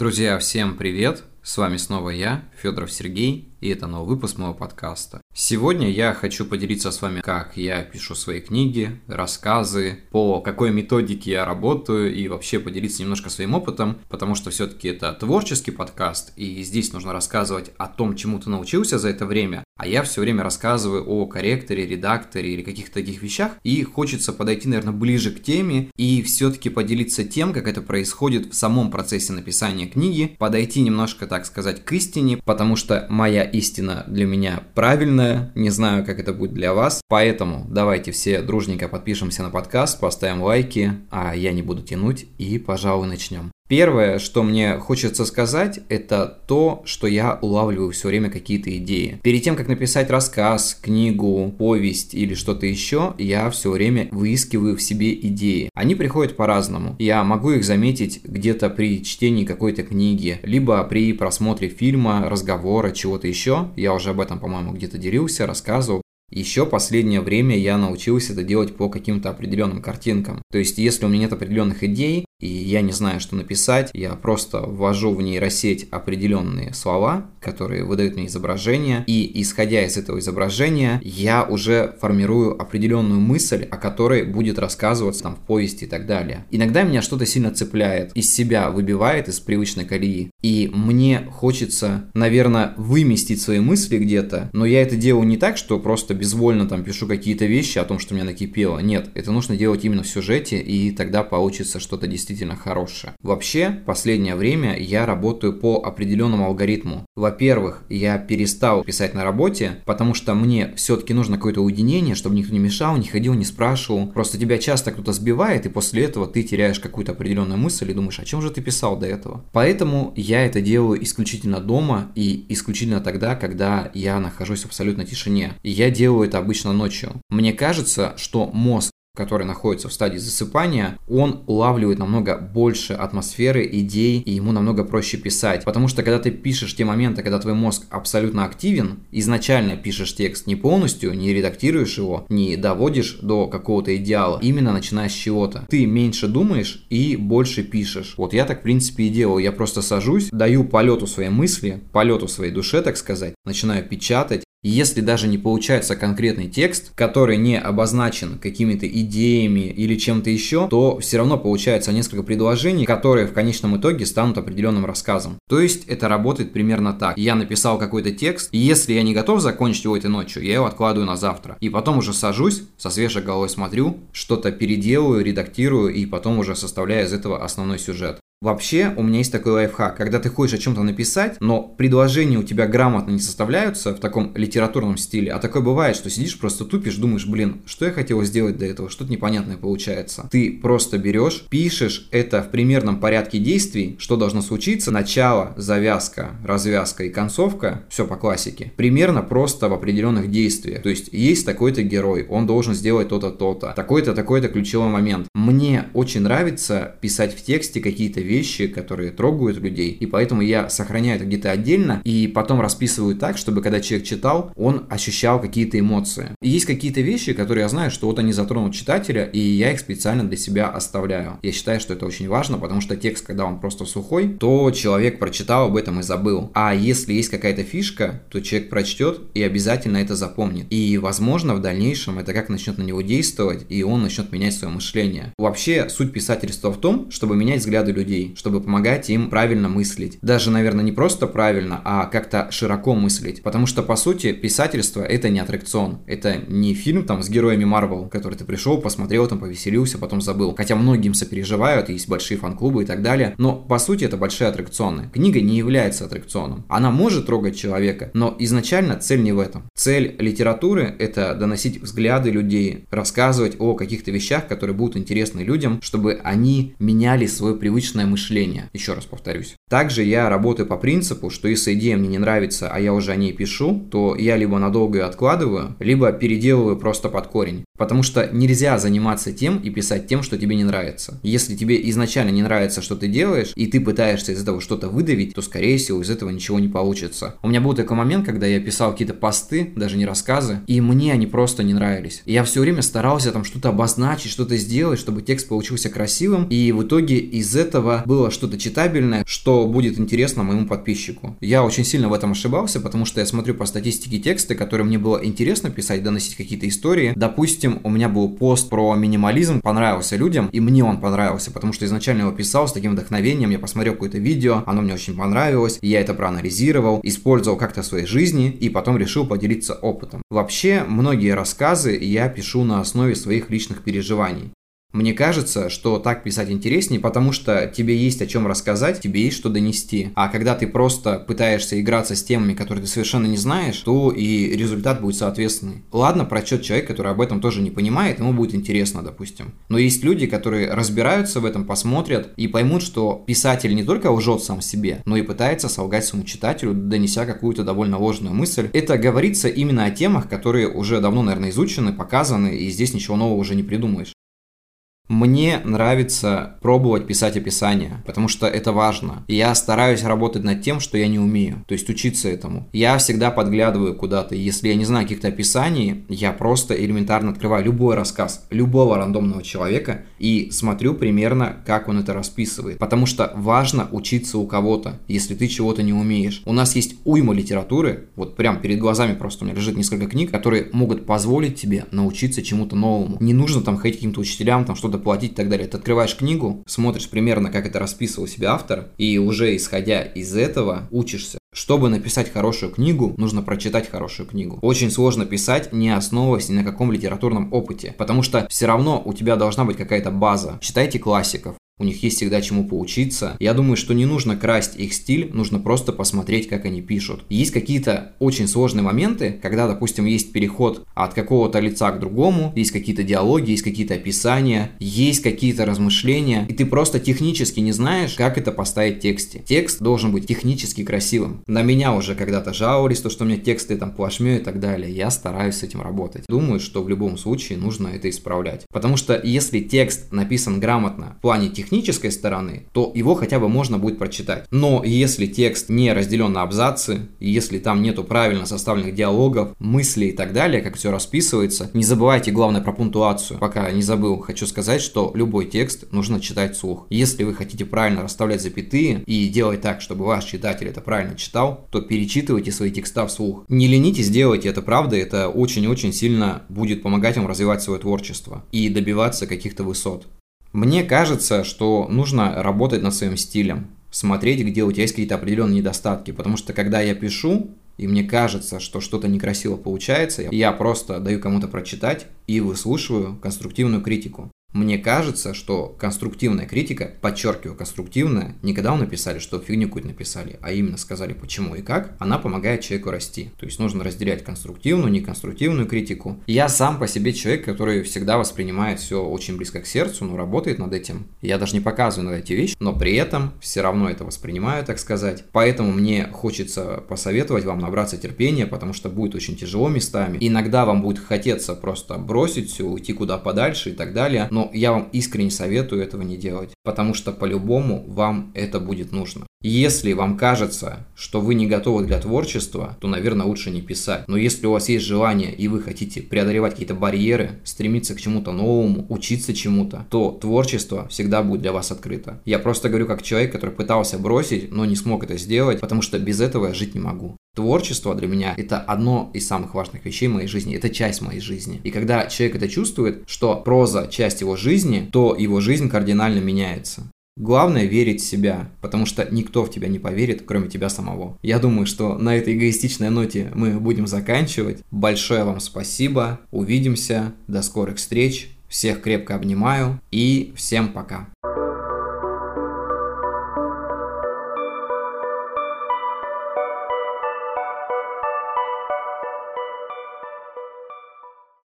Друзья, всем привет! С вами снова я, Федоров Сергей, и это новый выпуск моего подкаста. Сегодня я хочу поделиться с вами, как я пишу свои книги, рассказы, по какой методике я работаю и вообще поделиться немножко своим опытом, потому что все-таки это творческий подкаст, и здесь нужно рассказывать о том, чему ты научился за это время, а я все время рассказываю о корректоре, редакторе или каких-то таких вещах, и хочется подойти, наверное, ближе к теме и все-таки поделиться тем, как это происходит в самом процессе написания книги, подойти немножко, так сказать, к истине, потому что моя истина для меня правильная, не знаю, как это будет для вас, поэтому давайте все дружненько подпишемся на подкаст, поставим лайки, а я не буду тянуть и, пожалуй, начнем. Первое, что мне хочется сказать, это то, что я улавливаю все время какие-то идеи. Перед тем, как написать рассказ, книгу, повесть или что-то еще, я все время выискиваю в себе идеи. Они приходят по-разному. Я могу их заметить где-то при чтении какой-то книги, либо при просмотре фильма, разговора, чего-то еще. Я уже об этом, по-моему, где-то делился, рассказывал. Еще последнее время я научился это делать по каким-то определенным картинкам. То есть, если у меня нет определенных идей, и я не знаю, что написать, я просто ввожу в нейросеть определенные слова, которые выдают мне изображение, и исходя из этого изображения, я уже формирую определенную мысль, о которой будет рассказываться там в повести и так далее. Иногда меня что-то сильно цепляет, из себя выбивает из привычной колеи, и мне хочется, наверное, выместить свои мысли где-то, но я это делаю не так, что просто безвольно там пишу какие-то вещи о том, что меня накипело. Нет, это нужно делать именно в сюжете, и тогда получится что-то действительно действительно хорошее. Вообще, последнее время я работаю по определенному алгоритму. Во-первых, я перестал писать на работе, потому что мне все-таки нужно какое-то уединение, чтобы никто не мешал, не ходил, не спрашивал. Просто тебя часто кто-то сбивает, и после этого ты теряешь какую-то определенную мысль и думаешь, о чем же ты писал до этого. Поэтому я это делаю исключительно дома и исключительно тогда, когда я нахожусь в абсолютной тишине. И я делаю это обычно ночью. Мне кажется, что мозг который находится в стадии засыпания, он улавливает намного больше атмосферы, идей, и ему намного проще писать. Потому что когда ты пишешь те моменты, когда твой мозг абсолютно активен, изначально пишешь текст не полностью, не редактируешь его, не доводишь до какого-то идеала, именно начиная с чего-то. Ты меньше думаешь и больше пишешь. Вот я так в принципе и делаю. Я просто сажусь, даю полету своей мысли, полету своей душе, так сказать, начинаю печатать, если даже не получается конкретный текст, который не обозначен какими-то идеями или чем-то еще, то все равно получается несколько предложений, которые в конечном итоге станут определенным рассказом. То есть это работает примерно так. Я написал какой-то текст, и если я не готов закончить его этой ночью, я его откладываю на завтра. И потом уже сажусь, со свежей головой смотрю, что-то переделываю, редактирую, и потом уже составляю из этого основной сюжет. Вообще, у меня есть такой лайфхак. Когда ты хочешь о чем-то написать, но предложения у тебя грамотно не составляются в таком литературном стиле, а такое бывает, что сидишь, просто тупишь, думаешь, блин, что я хотел сделать до этого, что-то непонятное получается. Ты просто берешь, пишешь это в примерном порядке действий, что должно случиться, начало, завязка, развязка и концовка, все по классике, примерно просто в определенных действиях. То есть есть такой-то герой, он должен сделать то-то, то-то, такой-то, такой-то ключевой момент. Мне очень нравится писать в тексте какие-то вещи, которые трогают людей, и поэтому я сохраняю это где-то отдельно и потом расписываю так, чтобы когда человек читал, он ощущал какие-то эмоции. И есть какие-то вещи, которые я знаю, что вот они затронут читателя, и я их специально для себя оставляю. Я считаю, что это очень важно, потому что текст, когда он просто сухой, то человек прочитал об этом и забыл. А если есть какая-то фишка, то человек прочтет и обязательно это запомнит. И, возможно, в дальнейшем это как начнет на него действовать, и он начнет менять свое мышление. Вообще, суть писательства в том, чтобы менять взгляды людей людей, чтобы помогать им правильно мыслить. Даже, наверное, не просто правильно, а как-то широко мыслить. Потому что, по сути, писательство это не аттракцион. Это не фильм там с героями Марвел, который ты пришел, посмотрел, там повеселился, потом забыл. Хотя многим сопереживают, есть большие фан-клубы и так далее. Но, по сути, это большие аттракционы. Книга не является аттракционом. Она может трогать человека, но изначально цель не в этом. Цель литературы – это доносить взгляды людей, рассказывать о каких-то вещах, которые будут интересны людям, чтобы они меняли свое привычное мышления. Еще раз повторюсь. Также я работаю по принципу, что если идея мне не нравится, а я уже о ней пишу, то я либо надолго ее откладываю, либо переделываю просто под корень. Потому что нельзя заниматься тем и писать тем, что тебе не нравится. Если тебе изначально не нравится, что ты делаешь, и ты пытаешься из этого что-то выдавить, то, скорее всего, из этого ничего не получится. У меня был такой момент, когда я писал какие-то посты, даже не рассказы, и мне они просто не нравились. И я все время старался там что-то обозначить, что-то сделать, чтобы текст получился красивым, и в итоге из этого было что-то читабельное, что будет интересно моему подписчику. Я очень сильно в этом ошибался, потому что я смотрю по статистике тексты, которые мне было интересно писать, доносить какие-то истории. Допустим, у меня был пост про минимализм, понравился людям, и мне он понравился, потому что изначально его писал с таким вдохновением, я посмотрел какое-то видео, оно мне очень понравилось, я это проанализировал, использовал как-то в своей жизни, и потом решил поделиться опытом. Вообще, многие рассказы я пишу на основе своих личных переживаний. Мне кажется, что так писать интереснее, потому что тебе есть о чем рассказать, тебе есть что донести. А когда ты просто пытаешься играться с темами, которые ты совершенно не знаешь, то и результат будет соответственный. Ладно, прочет человек, который об этом тоже не понимает, ему будет интересно, допустим. Но есть люди, которые разбираются в этом, посмотрят и поймут, что писатель не только лжет сам себе, но и пытается солгать своему читателю, донеся какую-то довольно ложную мысль. Это говорится именно о темах, которые уже давно, наверное, изучены, показаны, и здесь ничего нового уже не придумаешь. Мне нравится пробовать писать описание, потому что это важно. Я стараюсь работать над тем, что я не умею, то есть учиться этому. Я всегда подглядываю куда-то, если я не знаю каких-то описаний, я просто элементарно открываю любой рассказ любого рандомного человека и смотрю примерно, как он это расписывает. Потому что важно учиться у кого-то, если ты чего-то не умеешь. У нас есть уйма литературы, вот прям перед глазами просто у меня лежит несколько книг, которые могут позволить тебе научиться чему-то новому. Не нужно там ходить каким-то учителям, там что-то платить и так далее. Ты открываешь книгу, смотришь примерно, как это расписывал себе автор, и уже исходя из этого учишься. Чтобы написать хорошую книгу, нужно прочитать хорошую книгу. Очень сложно писать, не основываясь ни на каком литературном опыте, потому что все равно у тебя должна быть какая-то база. Читайте классиков, у них есть всегда чему поучиться. Я думаю, что не нужно красть их стиль, нужно просто посмотреть, как они пишут. Есть какие-то очень сложные моменты, когда, допустим, есть переход от какого-то лица к другому, есть какие-то диалоги, есть какие-то описания, есть какие-то размышления, и ты просто технически не знаешь, как это поставить в тексте. Текст должен быть технически красивым. На меня уже когда-то жаловались, то, что у меня тексты там плашмё и так далее. Я стараюсь с этим работать. Думаю, что в любом случае нужно это исправлять. Потому что если текст написан грамотно в плане технически, технической стороны, то его хотя бы можно будет прочитать. Но если текст не разделен на абзацы, если там нету правильно составленных диалогов, мыслей и так далее, как все расписывается, не забывайте главное про пунктуацию. Пока не забыл, хочу сказать, что любой текст нужно читать вслух. Если вы хотите правильно расставлять запятые и делать так, чтобы ваш читатель это правильно читал, то перечитывайте свои текста вслух. Не ленитесь, делайте это правда, это очень-очень сильно будет помогать вам развивать свое творчество и добиваться каких-то высот. Мне кажется, что нужно работать над своим стилем, смотреть, где у тебя есть какие-то определенные недостатки, потому что когда я пишу, и мне кажется, что что-то некрасиво получается, я просто даю кому-то прочитать и выслушиваю конструктивную критику. Мне кажется, что конструктивная критика, подчеркиваю, конструктивная, не когда написали, что фигню какую-то написали, а именно сказали почему и как, она помогает человеку расти. То есть нужно разделять конструктивную, неконструктивную критику. Я сам по себе человек, который всегда воспринимает все очень близко к сердцу, но работает над этим. Я даже не показываю на эти вещи, но при этом все равно это воспринимаю, так сказать. Поэтому мне хочется посоветовать вам набраться терпения, потому что будет очень тяжело местами. Иногда вам будет хотеться просто бросить все, уйти куда подальше и так далее, но но я вам искренне советую этого не делать, потому что по-любому вам это будет нужно. Если вам кажется, что вы не готовы для творчества, то, наверное, лучше не писать. Но если у вас есть желание и вы хотите преодолевать какие-то барьеры, стремиться к чему-то новому, учиться чему-то, то творчество всегда будет для вас открыто. Я просто говорю как человек, который пытался бросить, но не смог это сделать, потому что без этого я жить не могу. Творчество для меня это одно из самых важных вещей моей жизни, это часть моей жизни. И когда человек это чувствует, что проза часть его жизни, то его жизнь кардинально меняется. Главное верить в себя, потому что никто в тебя не поверит, кроме тебя самого. Я думаю, что на этой эгоистичной ноте мы будем заканчивать. Большое вам спасибо, увидимся, до скорых встреч, всех крепко обнимаю и всем пока.